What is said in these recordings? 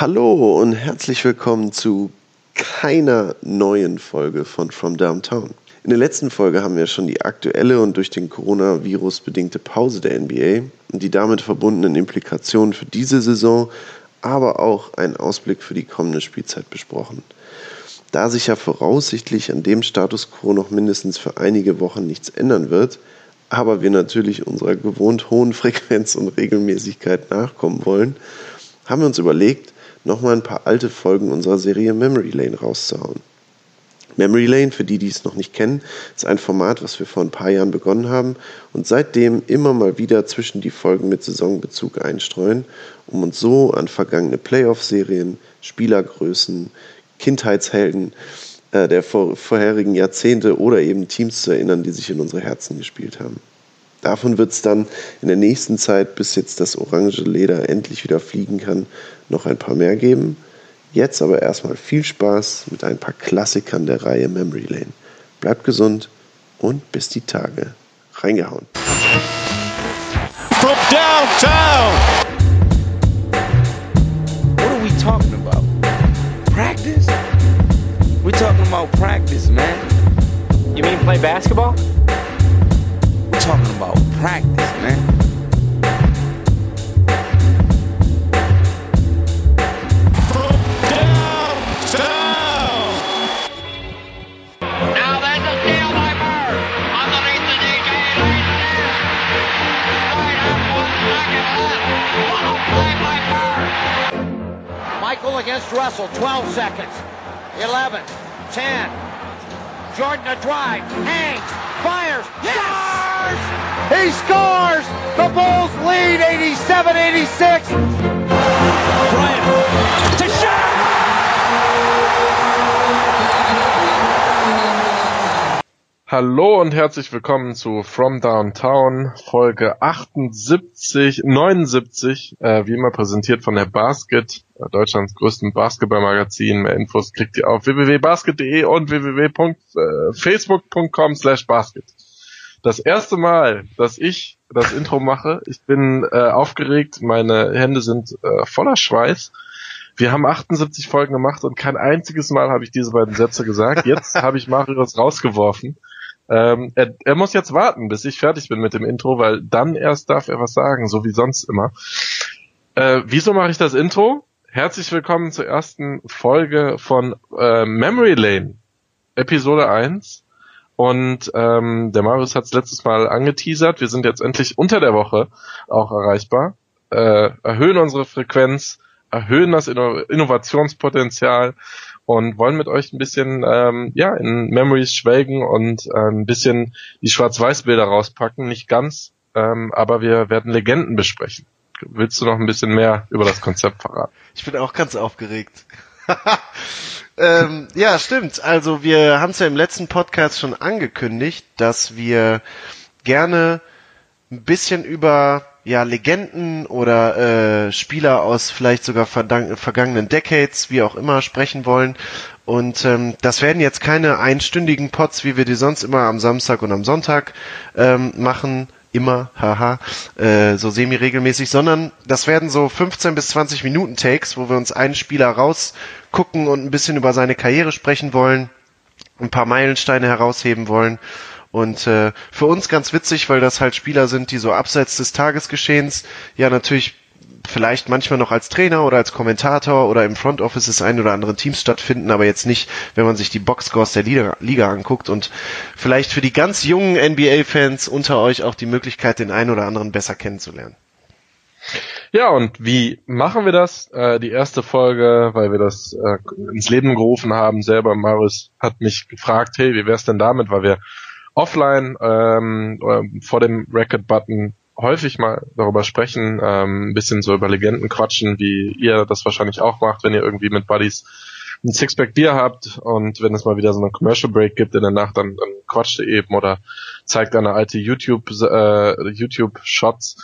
Hallo und herzlich willkommen zu keiner neuen Folge von From Downtown. In der letzten Folge haben wir schon die aktuelle und durch den Coronavirus bedingte Pause der NBA und die damit verbundenen Implikationen für diese Saison, aber auch einen Ausblick für die kommende Spielzeit besprochen. Da sich ja voraussichtlich an dem Status quo noch mindestens für einige Wochen nichts ändern wird, aber wir natürlich unserer gewohnt hohen Frequenz und Regelmäßigkeit nachkommen wollen, haben wir uns überlegt, nochmal ein paar alte Folgen unserer Serie Memory Lane rauszuhauen. Memory Lane, für die, die es noch nicht kennen, ist ein Format, was wir vor ein paar Jahren begonnen haben und seitdem immer mal wieder zwischen die Folgen mit Saisonbezug einstreuen, um uns so an vergangene Playoff-Serien, Spielergrößen, Kindheitshelden äh, der vor, vorherigen Jahrzehnte oder eben Teams zu erinnern, die sich in unsere Herzen gespielt haben. Davon wird es dann in der nächsten Zeit, bis jetzt das orange Leder endlich wieder fliegen kann, noch ein paar mehr geben. Jetzt aber erstmal viel Spaß mit ein paar Klassikern der Reihe Memory Lane. Bleibt gesund und bis die Tage. Reingehauen. From downtown. What are we talking about? Practice? We're talking about practice, man. You mean play basketball? Talking about practice, man. Michael against Russell, 12 seconds. 11, 10. Jordan a drive, hangs, fires, yes! scores! He scores! The Bulls lead 87-86. Bryant to shot! Hallo und herzlich willkommen zu From Downtown, Folge 78, 79, äh, wie immer präsentiert von der Basket, Deutschlands größten Basketballmagazin. Mehr Infos kriegt ihr auf www.basket.de und www.facebook.com slash basket. Das erste Mal, dass ich das Intro mache, ich bin äh, aufgeregt, meine Hände sind äh, voller Schweiß. Wir haben 78 Folgen gemacht und kein einziges Mal habe ich diese beiden Sätze gesagt. Jetzt habe ich Marius rausgeworfen. Ähm, er, er muss jetzt warten, bis ich fertig bin mit dem Intro, weil dann erst darf er was sagen, so wie sonst immer. Äh, wieso mache ich das Intro? Herzlich willkommen zur ersten Folge von äh, Memory Lane, Episode 1. Und ähm, der Marius hat es letztes Mal angeteasert. Wir sind jetzt endlich unter der Woche auch erreichbar. Äh, erhöhen unsere Frequenz, erhöhen das Inno Innovationspotenzial und wollen mit euch ein bisschen ähm, ja in Memories schwelgen und äh, ein bisschen die Schwarz-Weiß-Bilder rauspacken. Nicht ganz, ähm, aber wir werden Legenden besprechen. Willst du noch ein bisschen mehr über das Konzept verraten? Ich bin auch ganz aufgeregt. ähm, ja, stimmt. Also wir haben es ja im letzten Podcast schon angekündigt, dass wir gerne ein bisschen über ja, Legenden oder äh, Spieler aus vielleicht sogar vergangenen Decades, wie auch immer, sprechen wollen. Und ähm, das werden jetzt keine einstündigen Pots, wie wir die sonst immer am Samstag und am Sonntag ähm, machen, immer, haha, äh, so semi-regelmäßig, sondern das werden so 15 bis 20 Minuten Takes, wo wir uns einen Spieler rausgucken und ein bisschen über seine Karriere sprechen wollen, ein paar Meilensteine herausheben wollen. Und äh, für uns ganz witzig, weil das halt Spieler sind, die so abseits des Tagesgeschehens ja natürlich vielleicht manchmal noch als Trainer oder als Kommentator oder im Front Office des einen oder anderen Teams stattfinden, aber jetzt nicht, wenn man sich die Boxscores der Liga, Liga anguckt und vielleicht für die ganz jungen NBA-Fans unter euch auch die Möglichkeit, den einen oder anderen besser kennenzulernen. Ja, und wie machen wir das? Äh, die erste Folge, weil wir das äh, ins Leben gerufen haben, selber Marius hat mich gefragt, hey, wie wär's denn damit, weil wir offline ähm, vor dem Record-Button häufig mal darüber sprechen, ähm, bisschen so über Legenden quatschen, wie ihr das wahrscheinlich auch macht, wenn ihr irgendwie mit Buddies ein Sixpack Bier habt und wenn es mal wieder so einen Commercial Break gibt in der Nacht, dann, dann quatscht ihr eben oder zeigt eine alte YouTube äh, YouTube Shots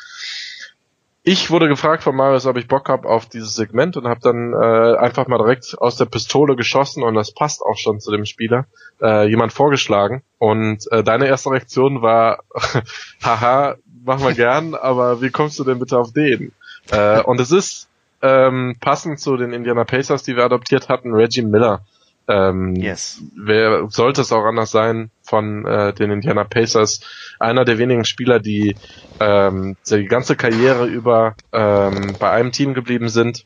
ich wurde gefragt von Marius, ob ich Bock habe auf dieses Segment und habe dann äh, einfach mal direkt aus der Pistole geschossen und das passt auch schon zu dem Spieler, äh, jemand vorgeschlagen. Und äh, deine erste Reaktion war, haha, machen wir gern, aber wie kommst du denn bitte auf den? Äh, und es ist, äh, ähm, passend zu den Indiana Pacers, die wir adoptiert hatten, Reggie Miller. Ähm, yes. Wer sollte es auch anders sein von äh, den Indiana Pacers? Einer der wenigen Spieler, die ähm, die ganze Karriere über ähm, bei einem Team geblieben sind.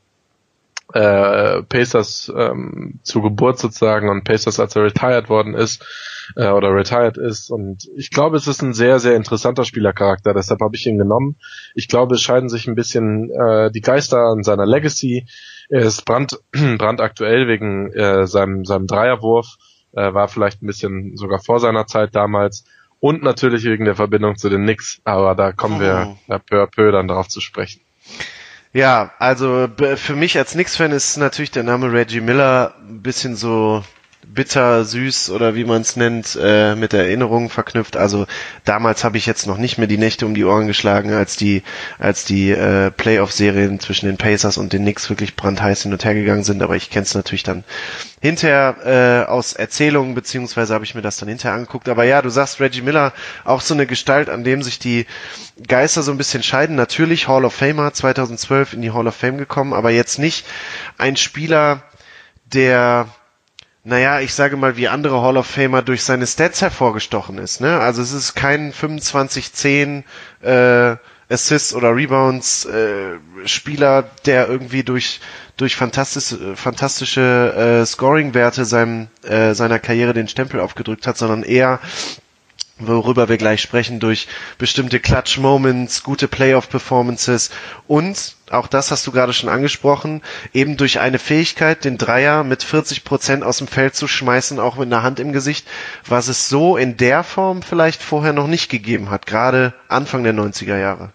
Äh, Pacers ähm, zu Geburt sozusagen und Pacers, als er retired worden ist äh, oder retired ist. Und ich glaube, es ist ein sehr, sehr interessanter Spielercharakter. Deshalb habe ich ihn genommen. Ich glaube, es scheiden sich ein bisschen äh, die Geister an seiner Legacy. Er ist brand, brandaktuell wegen äh, seinem, seinem Dreierwurf, äh, war vielleicht ein bisschen sogar vor seiner Zeit damals und natürlich wegen der Verbindung zu den Knicks, aber da kommen wir oh. peu à peu dann darauf zu sprechen. Ja, also für mich als Knicks-Fan ist natürlich der Name Reggie Miller ein bisschen so bitter, süß oder wie man es nennt, äh, mit Erinnerungen verknüpft. Also damals habe ich jetzt noch nicht mehr die Nächte um die Ohren geschlagen, als die, als die äh, Playoff-Serien zwischen den Pacers und den Knicks wirklich brandheiß hin und her gegangen sind. Aber ich kenne es natürlich dann hinterher äh, aus Erzählungen, beziehungsweise habe ich mir das dann hinterher angeguckt. Aber ja, du sagst Reggie Miller, auch so eine Gestalt, an dem sich die Geister so ein bisschen scheiden. Natürlich Hall of Famer 2012 in die Hall of Fame gekommen, aber jetzt nicht ein Spieler, der naja, ich sage mal, wie andere Hall of Famer durch seine Stats hervorgestochen ist. Ne? Also es ist kein 25-10 äh, Assists oder Rebounds äh, Spieler, der irgendwie durch durch fantastische fantastische äh, Scoring-Werte seinem äh, seiner Karriere den Stempel aufgedrückt hat, sondern eher worüber wir gleich sprechen, durch bestimmte Clutch-Moments, gute Playoff-Performances und, auch das hast du gerade schon angesprochen, eben durch eine Fähigkeit, den Dreier mit 40 Prozent aus dem Feld zu schmeißen, auch mit einer Hand im Gesicht, was es so in der Form vielleicht vorher noch nicht gegeben hat, gerade Anfang der 90er Jahre.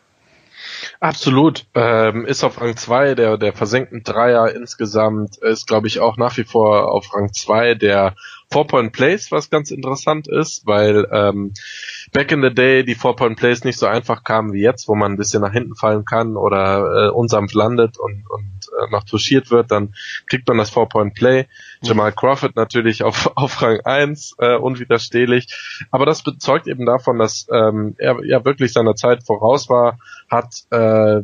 Absolut. Ähm, ist auf Rang 2 der, der versenkten Dreier insgesamt, ist glaube ich auch nach wie vor auf Rang 2 der Four-Point-Plays, was ganz interessant ist, weil ähm, back in the day die Four-Point-Plays nicht so einfach kamen wie jetzt, wo man ein bisschen nach hinten fallen kann oder äh, unsanft landet und, und äh, noch touchiert wird, dann kriegt man das Four-Point-Play. Mhm. Jamal Crawford natürlich auf, auf Rang 1, äh, unwiderstehlich. Aber das bezeugt eben davon, dass ähm, er ja wirklich seiner Zeit voraus war, hat äh,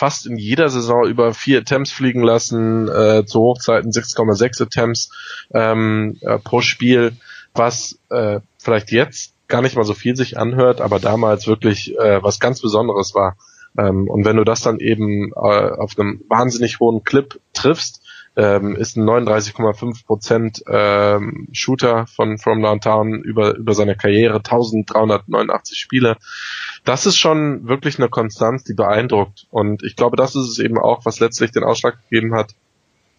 fast in jeder Saison über vier Attempts fliegen lassen, äh, zu Hochzeiten 6,6 Attempts ähm, äh, pro Spiel, was äh, vielleicht jetzt gar nicht mal so viel sich anhört, aber damals wirklich äh, was ganz Besonderes war. Ähm, und wenn du das dann eben äh, auf einem wahnsinnig hohen Clip triffst, ähm, ist ein 39,5 Prozent ähm, Shooter von From Downtown über, über seine Karriere, 1389 Spiele. Das ist schon wirklich eine Konstanz, die beeindruckt. Und ich glaube, das ist es eben auch, was letztlich den Ausschlag gegeben hat,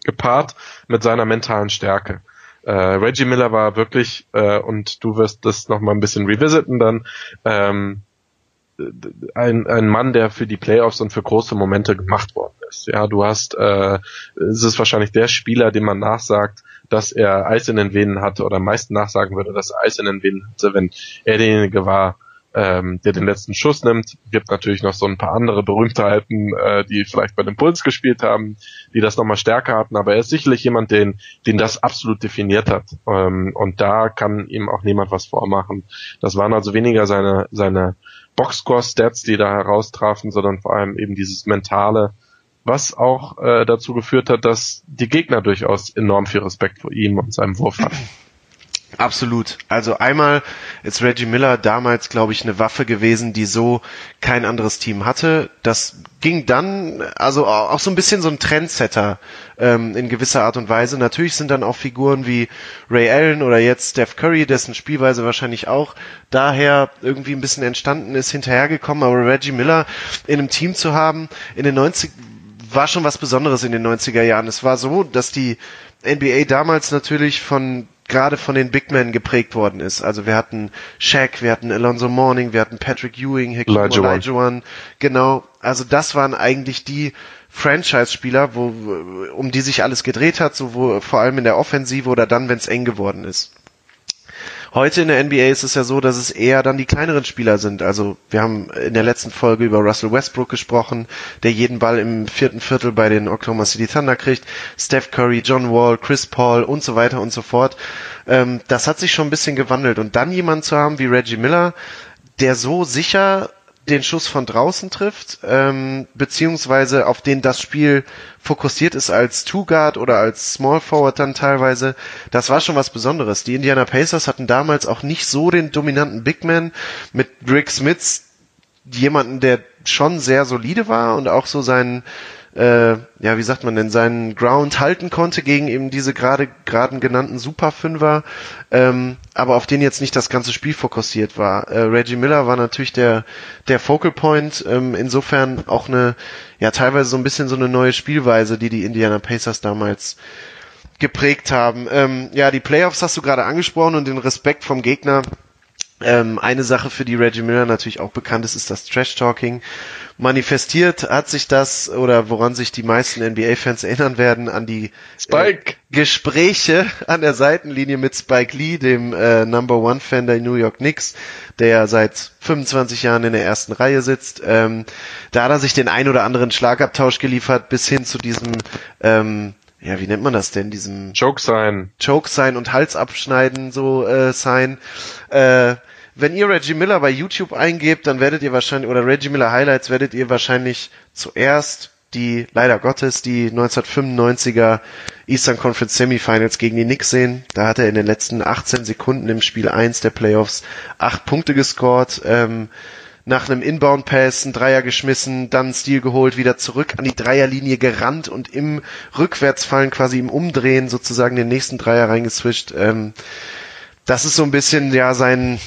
gepaart mit seiner mentalen Stärke. Äh, Reggie Miller war wirklich, äh, und du wirst das nochmal ein bisschen revisiten dann, ähm, ein, ein Mann, der für die Playoffs und für große Momente gemacht worden ist. Ja, du hast, äh, es ist wahrscheinlich der Spieler, dem man nachsagt, dass er Eis in den Venen hatte oder am meisten nachsagen würde, dass er Eis in den Venen hatte, wenn er derjenige war, ähm, der den letzten Schuss nimmt. Gibt natürlich noch so ein paar andere Berühmtheiten, äh, die vielleicht bei den Bulls gespielt haben, die das nochmal stärker hatten, aber er ist sicherlich jemand, den, den das absolut definiert hat. Ähm, und da kann ihm auch niemand was vormachen. Das waren also weniger seine, seine Boxscore-Stats, die da heraustrafen, sondern vor allem eben dieses mentale, was auch äh, dazu geführt hat, dass die Gegner durchaus enorm viel Respekt vor ihm und seinem Wurf hatten. Absolut. Also einmal ist Reggie Miller damals, glaube ich, eine Waffe gewesen, die so kein anderes Team hatte. Das ging dann, also auch so ein bisschen so ein Trendsetter ähm, in gewisser Art und Weise. Natürlich sind dann auch Figuren wie Ray Allen oder jetzt Steph Curry, dessen Spielweise wahrscheinlich auch daher irgendwie ein bisschen entstanden ist, hinterhergekommen. Aber Reggie Miller in einem Team zu haben, in den 90 war schon was Besonderes in den 90er Jahren. Es war so, dass die NBA damals natürlich von gerade von den Big Men geprägt worden ist. Also wir hatten Shaq, wir hatten Alonso Morning, wir hatten Patrick Ewing, Hakeem Olajuwon. Genau, also das waren eigentlich die Franchise-Spieler, wo, um die sich alles gedreht hat, so wo, vor allem in der Offensive oder dann, wenn es eng geworden ist. Heute in der NBA ist es ja so, dass es eher dann die kleineren Spieler sind. Also wir haben in der letzten Folge über Russell Westbrook gesprochen, der jeden Ball im vierten Viertel bei den Oklahoma City Thunder kriegt. Steph Curry, John Wall, Chris Paul und so weiter und so fort. Ähm, das hat sich schon ein bisschen gewandelt. Und dann jemand zu haben wie Reggie Miller, der so sicher den Schuss von draußen trifft, ähm, beziehungsweise auf den das Spiel fokussiert ist als Two-Guard oder als Small Forward dann teilweise, das war schon was Besonderes. Die Indiana Pacers hatten damals auch nicht so den dominanten Big Man mit Rick Smith, jemanden, der schon sehr solide war und auch so seinen äh, ja, wie sagt man denn, seinen Ground halten konnte gegen eben diese gerade gerade genannten Superfünfer, ähm, aber auf den jetzt nicht das ganze Spiel fokussiert war. Äh, Reggie Miller war natürlich der der Focal Point, ähm, insofern auch eine ja teilweise so ein bisschen so eine neue Spielweise, die die Indiana Pacers damals geprägt haben. Ähm, ja, die Playoffs hast du gerade angesprochen und den Respekt vom Gegner. Ähm, eine Sache, für die Reggie Miller natürlich auch bekannt ist, ist das Trash-Talking manifestiert hat sich das oder woran sich die meisten NBA-Fans erinnern werden an die äh, Gespräche an der Seitenlinie mit Spike Lee, dem äh, Number One Fan der New York Knicks, der seit 25 Jahren in der ersten Reihe sitzt. Ähm, da hat er sich den ein oder anderen Schlagabtausch geliefert bis hin zu diesem ähm, ja, wie nennt man das denn, diesem Choke sein, Choke sein und Hals abschneiden so äh, sein. Äh, wenn ihr Reggie Miller bei YouTube eingebt, dann werdet ihr wahrscheinlich, oder Reggie Miller Highlights, werdet ihr wahrscheinlich zuerst die, leider Gottes, die 1995er Eastern Conference Semifinals gegen die Knicks sehen. Da hat er in den letzten 18 Sekunden im Spiel 1 der Playoffs acht Punkte gescored. Ähm, nach einem Inbound-Pass einen Dreier geschmissen, dann einen Stil geholt, wieder zurück an die Dreierlinie gerannt und im Rückwärtsfallen quasi im Umdrehen sozusagen den nächsten Dreier reingeswischt. Ähm, das ist so ein bisschen ja sein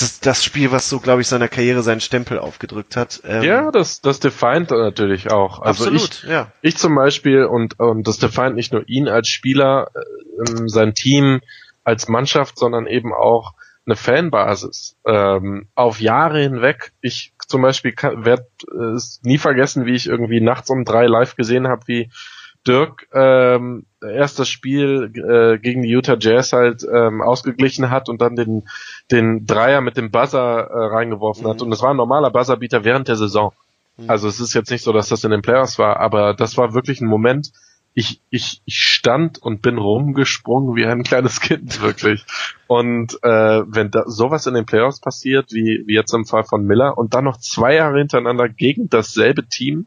das, das Spiel, was so, glaube ich, seiner Karriere seinen Stempel aufgedrückt hat. Ähm ja, das, das defined natürlich auch. Also absolut, ich, ja. ich zum Beispiel und, und das defined nicht nur ihn als Spieler, äh, sein Team als Mannschaft, sondern eben auch eine Fanbasis ähm, auf Jahre hinweg. Ich zum Beispiel werde es nie vergessen, wie ich irgendwie nachts um drei live gesehen habe, wie Dirk ähm, erst das Spiel äh, gegen die Utah Jazz halt ähm, ausgeglichen hat und dann den, den Dreier mit dem Buzzer äh, reingeworfen mhm. hat. Und das war ein normaler Buzzerbeater während der Saison. Mhm. Also es ist jetzt nicht so, dass das in den Playoffs war, aber das war wirklich ein Moment, ich, ich, ich stand und bin rumgesprungen wie ein kleines Kind, wirklich. Und äh, wenn da sowas in den Playoffs passiert, wie, wie jetzt im Fall von Miller, und dann noch zwei Jahre hintereinander gegen dasselbe Team,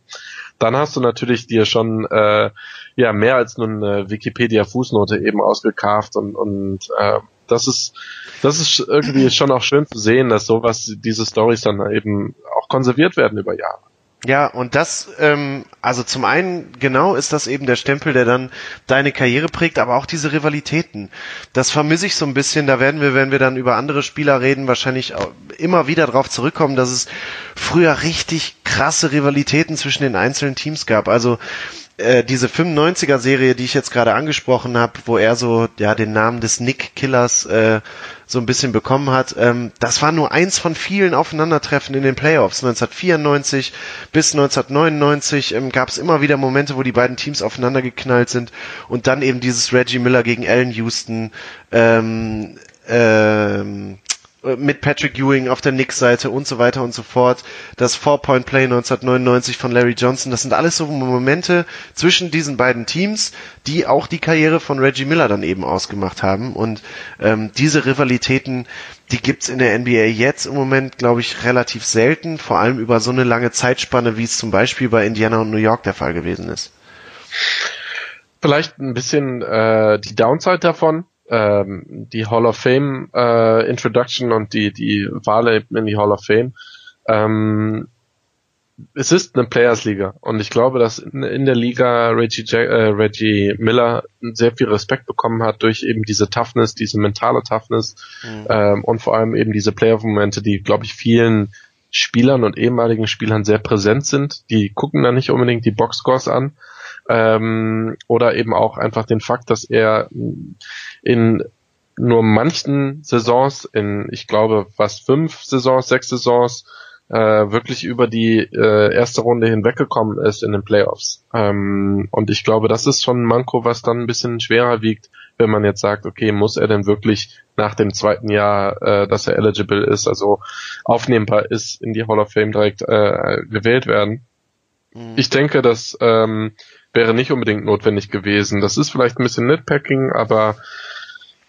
dann hast du natürlich dir schon äh, ja mehr als nur eine Wikipedia-Fußnote eben ausgekarft und, und äh, das ist das ist irgendwie schon auch schön zu sehen, dass sowas, diese Stories dann eben auch konserviert werden über Jahre. Ja, und das, ähm, also zum einen genau ist das eben der Stempel, der dann deine Karriere prägt, aber auch diese Rivalitäten. Das vermisse ich so ein bisschen. Da werden wir, wenn wir dann über andere Spieler reden, wahrscheinlich immer wieder drauf zurückkommen, dass es früher richtig krasse Rivalitäten zwischen den einzelnen Teams gab. Also äh, diese 95er Serie, die ich jetzt gerade angesprochen habe, wo er so ja den Namen des Nick Killers äh, so ein bisschen bekommen hat, ähm, das war nur eins von vielen Aufeinandertreffen in den Playoffs. 1994 bis 1999 ähm, gab es immer wieder Momente, wo die beiden Teams aufeinander geknallt sind und dann eben dieses Reggie Miller gegen Allen Houston ähm, ähm, äh, mit Patrick Ewing auf der Knicks-Seite und so weiter und so fort. Das Four-Point-Play 1999 von Larry Johnson, das sind alles so Momente zwischen diesen beiden Teams, die auch die Karriere von Reggie Miller dann eben ausgemacht haben. Und ähm, diese Rivalitäten, die gibt's in der NBA jetzt im Moment, glaube ich, relativ selten, vor allem über so eine lange Zeitspanne, wie es zum Beispiel bei Indiana und New York der Fall gewesen ist. Vielleicht ein bisschen äh, die Downside davon ähm, die Hall of Fame äh, Introduction und die, die Wahl in die Hall of Fame. Ähm, es ist eine Players Liga und ich glaube, dass in, in der Liga Reggie, Jack, äh, Reggie Miller sehr viel Respekt bekommen hat durch eben diese Toughness, diese mentale Toughness mhm. ähm, und vor allem eben diese Player-Momente, die, glaube ich, vielen Spielern und ehemaligen Spielern sehr präsent sind. Die gucken da nicht unbedingt die Boxscores an, ähm, oder eben auch einfach den Fakt, dass er in nur manchen Saisons, in ich glaube fast fünf Saisons, sechs Saisons, äh, wirklich über die äh, erste Runde hinweggekommen ist in den Playoffs. Ähm, und ich glaube, das ist schon ein Manko, was dann ein bisschen schwerer wiegt, wenn man jetzt sagt, okay, muss er denn wirklich nach dem zweiten Jahr, äh, dass er eligible ist, also aufnehmbar ist, in die Hall of Fame direkt äh, gewählt werden. Mhm. Ich denke, dass ähm, wäre nicht unbedingt notwendig gewesen. Das ist vielleicht ein bisschen Nitpacking, aber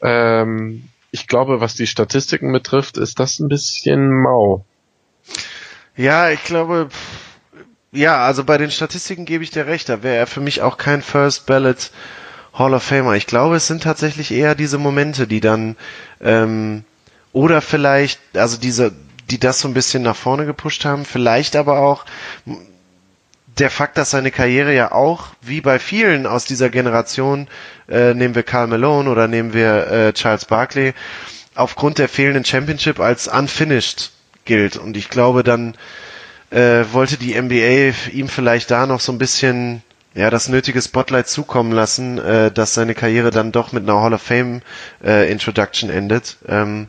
ähm, ich glaube, was die Statistiken betrifft, ist das ein bisschen mau. Ja, ich glaube, ja, also bei den Statistiken gebe ich dir recht, da wäre er für mich auch kein First Ballot Hall of Famer. Ich glaube, es sind tatsächlich eher diese Momente, die dann ähm, oder vielleicht, also diese, die das so ein bisschen nach vorne gepusht haben, vielleicht aber auch der Fakt, dass seine Karriere ja auch, wie bei vielen aus dieser Generation, äh, nehmen wir Carl Malone oder nehmen wir äh, Charles Barkley, aufgrund der fehlenden Championship als unfinished gilt. Und ich glaube, dann äh, wollte die NBA ihm vielleicht da noch so ein bisschen ja das nötige Spotlight zukommen lassen, äh, dass seine Karriere dann doch mit einer Hall of Fame äh, Introduction endet. Ähm,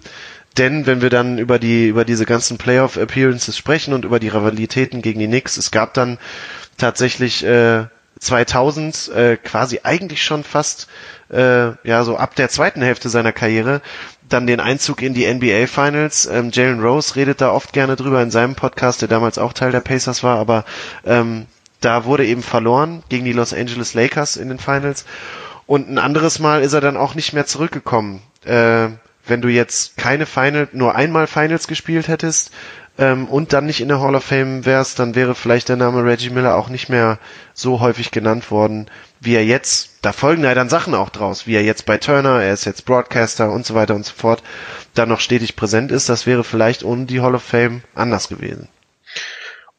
denn wenn wir dann über die über diese ganzen Playoff Appearances sprechen und über die Rivalitäten gegen die Knicks, es gab dann tatsächlich äh, 2000 äh, quasi eigentlich schon fast äh, ja so ab der zweiten Hälfte seiner Karriere dann den Einzug in die NBA Finals. Ähm, Jalen Rose redet da oft gerne drüber in seinem Podcast, der damals auch Teil der Pacers war, aber ähm, da wurde eben verloren gegen die Los Angeles Lakers in den Finals. Und ein anderes Mal ist er dann auch nicht mehr zurückgekommen. Äh, wenn du jetzt keine Final, nur einmal Finals gespielt hättest ähm, und dann nicht in der Hall of Fame wärst, dann wäre vielleicht der Name Reggie Miller auch nicht mehr so häufig genannt worden, wie er jetzt. Da folgen ja dann Sachen auch draus, wie er jetzt bei Turner, er ist jetzt Broadcaster und so weiter und so fort, dann noch stetig präsent ist. Das wäre vielleicht ohne die Hall of Fame anders gewesen.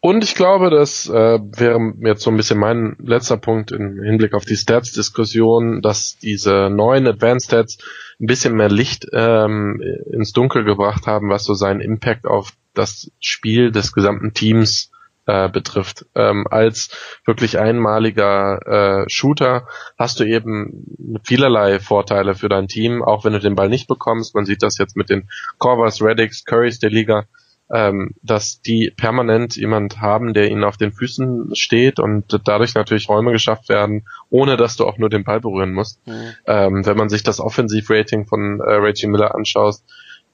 Und ich glaube, das äh, wäre jetzt so ein bisschen mein letzter Punkt im Hinblick auf die Stats-Diskussion, dass diese neuen Advanced Stats ein bisschen mehr Licht ähm, ins Dunkel gebracht haben, was so seinen Impact auf das Spiel des gesamten Teams äh, betrifft. Ähm, als wirklich einmaliger äh, Shooter hast du eben vielerlei Vorteile für dein Team, auch wenn du den Ball nicht bekommst. Man sieht das jetzt mit den Corvers, Reddicks, Currys der Liga ähm, dass die permanent jemand haben, der ihnen auf den Füßen steht und dadurch natürlich Räume geschafft werden, ohne dass du auch nur den Ball berühren musst. Mhm. Ähm, wenn man sich das Offensivrating von äh, Reggie Miller anschaut,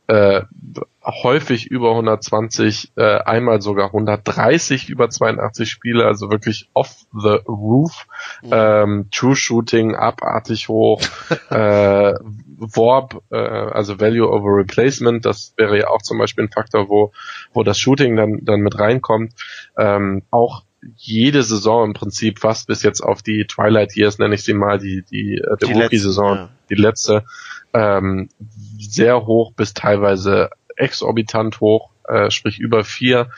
äh, häufig über 120, äh, einmal sogar 130 über 82 Spiele, also wirklich off the roof. Mhm. Ähm, True Shooting abartig hoch. äh, Warp, äh, also Value over Replacement, das wäre ja auch zum Beispiel ein Faktor, wo, wo das Shooting dann, dann mit reinkommt. Ähm, auch jede Saison im Prinzip fast bis jetzt auf die Twilight Years, nenne ich sie mal, die, die, äh, die, Rookie-Saison, ja. die letzte, ähm, sehr hoch bis teilweise exorbitant hoch, äh, sprich über vier.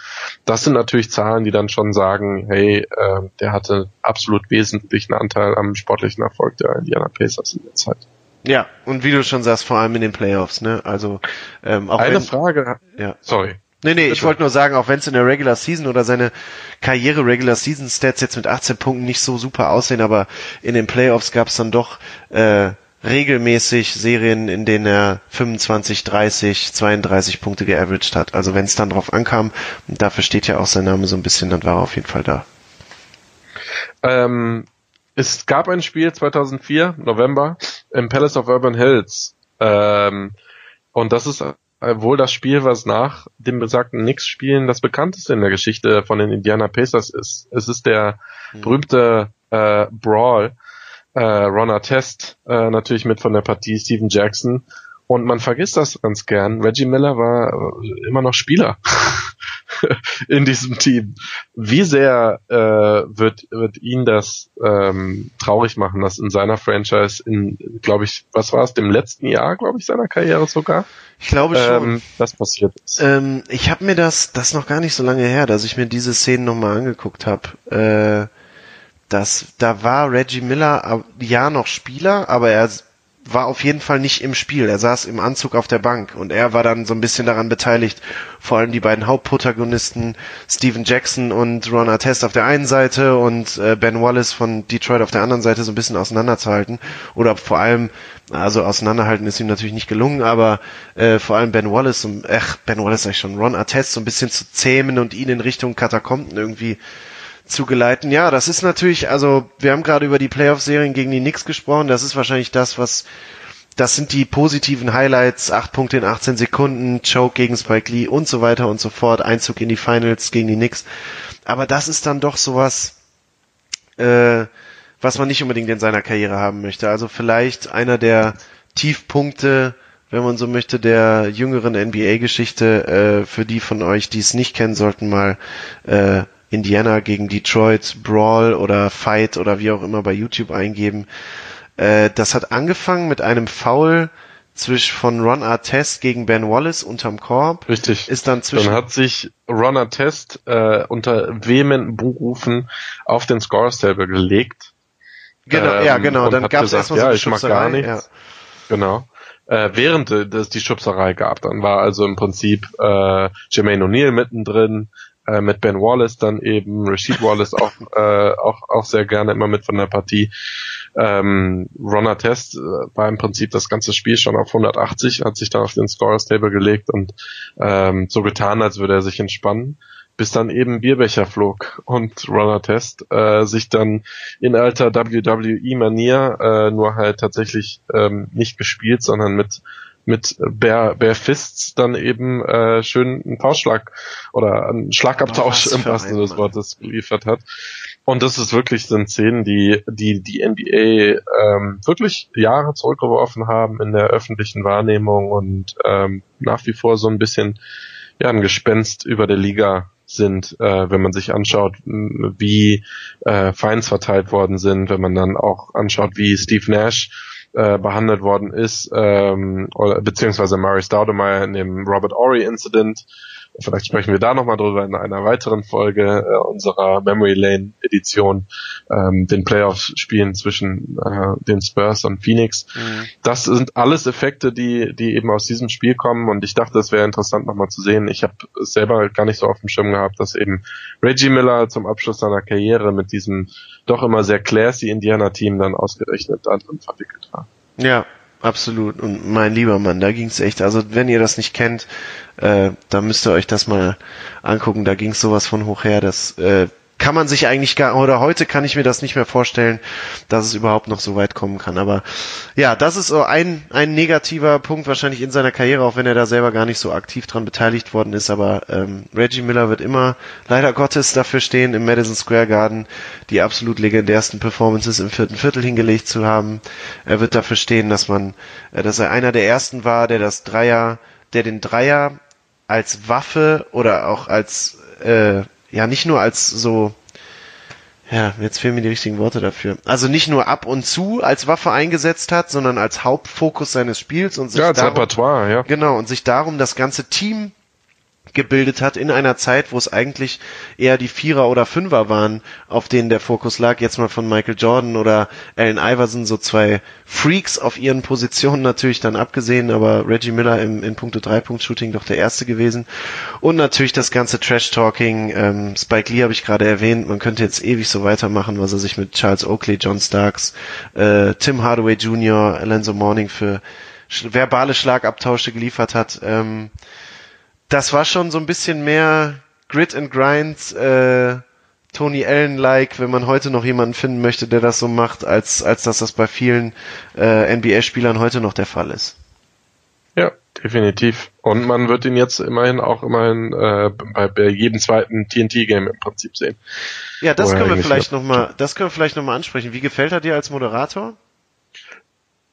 Das sind natürlich Zahlen, die dann schon sagen, hey, äh, der hatte absolut wesentlichen Anteil am sportlichen Erfolg der Indiana Pacers in der Zeit. Ja, und wie du schon sagst, vor allem in den Playoffs, ne? Also ähm, auch eine wenn, Frage. Ja, sorry. Nee, nee, ich wollte nur sagen, auch wenn es in der Regular Season oder seine Karriere Regular Season Stats jetzt mit 18 Punkten nicht so super aussehen, aber in den Playoffs gab es dann doch äh, regelmäßig Serien, in denen er 25, 30, 32 Punkte geaveraged hat. Also wenn es dann drauf ankam, und dafür steht ja auch sein Name so ein bisschen, dann war er auf jeden Fall da. Ähm, es gab ein Spiel 2004, November, im Palace of Urban Hills. Ähm, und das ist wohl das Spiel, was nach dem besagten Knicks-Spielen das bekannteste in der Geschichte von den Indiana Pacers ist. Es ist der mhm. berühmte äh, Brawl äh, Ron Artest äh, natürlich mit von der Partie, Steven Jackson. Und man vergisst das ganz gern. Reggie Miller war äh, immer noch Spieler in diesem Team. Wie sehr äh, wird, wird ihn das ähm, traurig machen, dass in seiner Franchise in, glaube ich, was war es, dem letzten Jahr, glaube ich, seiner Karriere sogar? Ich glaube schon. Ähm, das passiert ist. Ähm, ich habe mir das, das noch gar nicht so lange her, dass ich mir diese Szenen nochmal angeguckt habe. Äh, das, da war Reggie Miller ja noch Spieler, aber er war auf jeden Fall nicht im Spiel. Er saß im Anzug auf der Bank und er war dann so ein bisschen daran beteiligt, vor allem die beiden Hauptprotagonisten Steven Jackson und Ron Artest auf der einen Seite und äh, Ben Wallace von Detroit auf der anderen Seite so ein bisschen auseinanderzuhalten oder vor allem also auseinanderhalten ist ihm natürlich nicht gelungen, aber äh, vor allem Ben Wallace, ach, Ben Wallace sag ich schon, Ron Artest so ein bisschen zu zähmen und ihn in Richtung Katakomben irgendwie zugeleiten. Ja, das ist natürlich, also wir haben gerade über die Playoff-Serien gegen die Knicks gesprochen. Das ist wahrscheinlich das, was das sind die positiven Highlights, acht Punkte in 18 Sekunden, Choke gegen Spike Lee und so weiter und so fort, Einzug in die Finals gegen die Knicks. Aber das ist dann doch sowas, äh, was man nicht unbedingt in seiner Karriere haben möchte. Also vielleicht einer der Tiefpunkte wenn man so möchte, der jüngeren NBA-Geschichte. Äh, für die von euch, die es nicht kennen, sollten mal äh, Indiana gegen Detroit Brawl oder Fight oder wie auch immer bei YouTube eingeben. Äh, das hat angefangen mit einem Foul zwischen von Ron Artest gegen Ben Wallace unterm Korb. Richtig. Ist dann zwischen Dann hat sich Ron Artest äh, unter vehementen Buchrufen auf den Scores Table gelegt. genau, ähm, ja genau, dann gab es erstmal so ja, eine ich mag gar nichts. Ja. Genau. Äh, während es die Schubserei gab, dann war also im Prinzip äh, Jermaine O'Neal mittendrin, äh, mit Ben Wallace dann eben, Rashid Wallace auch, äh, auch, auch sehr gerne immer mit von der Partie. Ähm, Ron Artest äh, war im Prinzip das ganze Spiel schon auf 180, hat sich dann auf den Scorers Table gelegt und ähm, so getan, als würde er sich entspannen bis dann eben Bierbecher flog und Runner Test äh, sich dann in alter WWE-Manier äh, nur halt tatsächlich ähm, nicht gespielt, sondern mit mit Bare, Bare Fists dann eben äh, schön einen Tauschschlag oder einen Schlagabtausch im wahrsten des. Wortes geliefert hat. Und das ist wirklich sind Szenen, die die die NBA ähm, wirklich Jahre zurückgeworfen haben in der öffentlichen Wahrnehmung und ähm, nach wie vor so ein bisschen ja ein Gespenst über der Liga sind, äh, wenn man sich anschaut, wie äh, Fines verteilt worden sind, wenn man dann auch anschaut, wie Steve Nash äh, behandelt worden ist, ähm, oder, beziehungsweise Murray Staudemeyer in dem Robert Ory Incident. Vielleicht sprechen wir da nochmal drüber in einer weiteren Folge äh, unserer Memory Lane Edition, ähm, den Playoff-Spielen zwischen äh, den Spurs und Phoenix. Das sind alles Effekte, die, die eben aus diesem Spiel kommen und ich dachte, es wäre interessant nochmal zu sehen. Ich habe es selber gar nicht so auf dem Schirm gehabt, dass eben Reggie Miller zum Abschluss seiner Karriere mit diesem doch immer sehr classy Indiana-Team dann ausgerechnet da drin verwickelt war. Ja, absolut. Und mein lieber Mann, da ging's echt. Also wenn ihr das nicht kennt, äh, da müsst ihr euch das mal angucken. Da ging's sowas von hoch her. Das äh, kann man sich eigentlich gar oder heute kann ich mir das nicht mehr vorstellen, dass es überhaupt noch so weit kommen kann. Aber ja, das ist so ein ein negativer Punkt wahrscheinlich in seiner Karriere, auch wenn er da selber gar nicht so aktiv dran beteiligt worden ist. Aber ähm, Reggie Miller wird immer leider Gottes dafür stehen, im Madison Square Garden die absolut legendärsten Performances im vierten Viertel hingelegt zu haben. Er wird dafür stehen, dass man, äh, dass er einer der ersten war, der das Dreier, der den Dreier als Waffe oder auch als äh, ja nicht nur als so ja, jetzt fehlen mir die richtigen Worte dafür. Also nicht nur ab und zu als Waffe eingesetzt hat, sondern als Hauptfokus seines Spiels und sich Ja, als darum, Repertoire, ja. Genau, und sich darum das ganze Team gebildet hat in einer Zeit, wo es eigentlich eher die Vierer oder Fünfer waren, auf denen der Fokus lag. Jetzt mal von Michael Jordan oder Allen Iverson, so zwei Freaks auf ihren Positionen natürlich dann abgesehen, aber Reggie Miller im, in puncto Dreipunkt-Shooting doch der Erste gewesen. Und natürlich das ganze Trash-Talking. Ähm, Spike Lee habe ich gerade erwähnt. Man könnte jetzt ewig so weitermachen, was er sich mit Charles Oakley, John Starks, äh, Tim Hardaway Jr., Alonzo Mourning für verbale Schlagabtausche geliefert hat. Ähm, das war schon so ein bisschen mehr Grit and Grind, äh, Tony Allen-like, wenn man heute noch jemanden finden möchte, der das so macht, als, als dass das bei vielen äh, NBA-Spielern heute noch der Fall ist. Ja, definitiv. Und man wird ihn jetzt immerhin auch immerhin äh, bei, bei jedem zweiten TNT-Game im Prinzip sehen. Ja, das können wir vielleicht noch- noch mal, das können wir vielleicht noch mal ansprechen. Wie gefällt er dir als Moderator?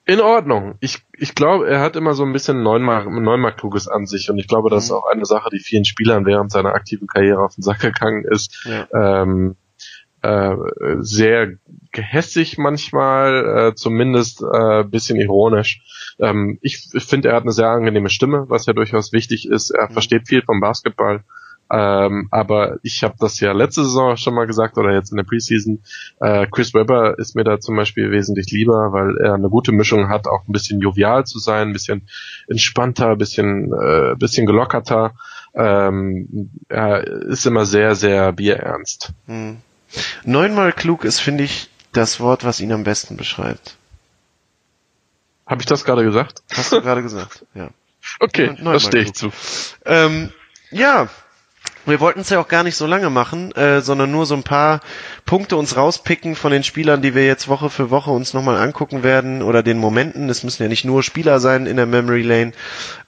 In Ordnung. Ich, ich glaube, er hat immer so ein bisschen Neunmark, Neunmark-Kluges an sich und ich glaube, das ist Mhm. auch eine Sache, die vielen Spielern während seiner aktiven Karriere auf den Sack gegangen ist. Ja. Ähm, äh, sehr gehässig manchmal, äh, zumindest äh, bisschen ironisch. Ähm, ich finde, er hat eine sehr angenehme Stimme, was ja durchaus wichtig ist. Er Mhm. versteht viel vom Basketball. Ähm, aber ich habe das ja letzte Saison schon mal gesagt oder jetzt in der Preseason. Äh, Chris Webber ist mir da zum Beispiel wesentlich lieber, weil er eine gute Mischung hat, auch ein bisschen jovial zu sein, ein bisschen entspannter, ein bisschen, äh, bisschen gelockerter. Ähm, er ist immer sehr, sehr bierernst. Hm. Neunmal klug ist, finde ich, das Wort, was ihn am besten beschreibt. Habe ich das gerade gesagt? Hast du gerade gesagt, ja. Okay, das stehe ich zu. Ähm, ja, wir wollten es ja auch gar nicht so lange machen, äh, sondern nur so ein paar Punkte uns rauspicken von den Spielern, die wir jetzt Woche für Woche uns nochmal angucken werden oder den Momenten. Es müssen ja nicht nur Spieler sein in der Memory Lane.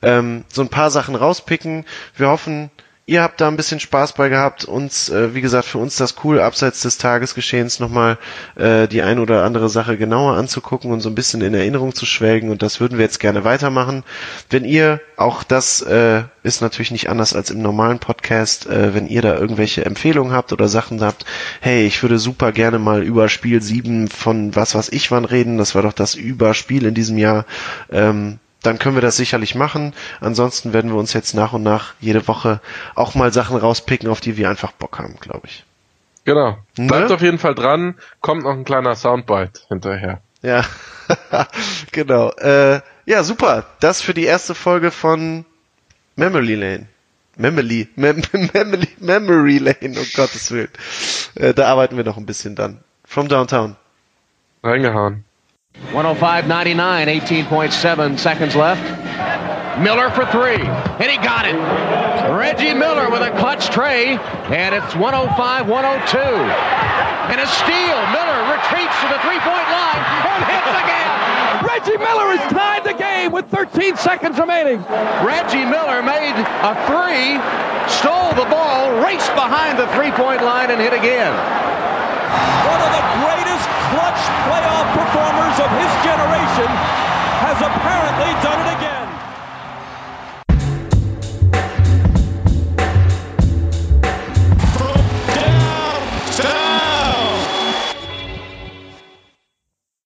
Ähm, so ein paar Sachen rauspicken. Wir hoffen, ihr habt da ein bisschen Spaß bei gehabt. Uns, äh, wie gesagt, für uns das cool, abseits des Tagesgeschehens nochmal äh, die ein oder andere Sache genauer anzugucken und so ein bisschen in Erinnerung zu schwelgen. Und das würden wir jetzt gerne weitermachen. Wenn ihr, auch das äh, ist natürlich nicht anders als im normalen Podcast, äh, wenn ihr da irgendwelche Empfehlungen habt oder Sachen habt, hey, ich würde super gerne mal über Spiel 7 von was was ich wann reden. Das war doch das Überspiel in diesem Jahr. Ähm, dann können wir das sicherlich machen. Ansonsten werden wir uns jetzt nach und nach jede Woche auch mal Sachen rauspicken, auf die wir einfach Bock haben, glaube ich. Genau. Ne? Bleibt auf jeden Fall dran. Kommt noch ein kleiner Soundbite hinterher. Ja, genau. Äh, ja, super. Das für die erste Folge von Memory Lane. Memory, Mem Memory, Memory Lane, um Gottes Willen. Äh, da arbeiten wir noch ein bisschen dann. From Downtown. Reingehauen. 105.99, 18.7 seconds left. Miller for three, and he got it. Reggie Miller with a clutch tray, and it's 105 102. And a steal. Miller retreats to the three point line and hits again. Reggie Miller has tied the game with 13 seconds remaining. Reggie Miller made a three, stole the ball, raced behind the three point line, and hit again. One of the greatest clutch playoff performers of his generation has apparently done it again.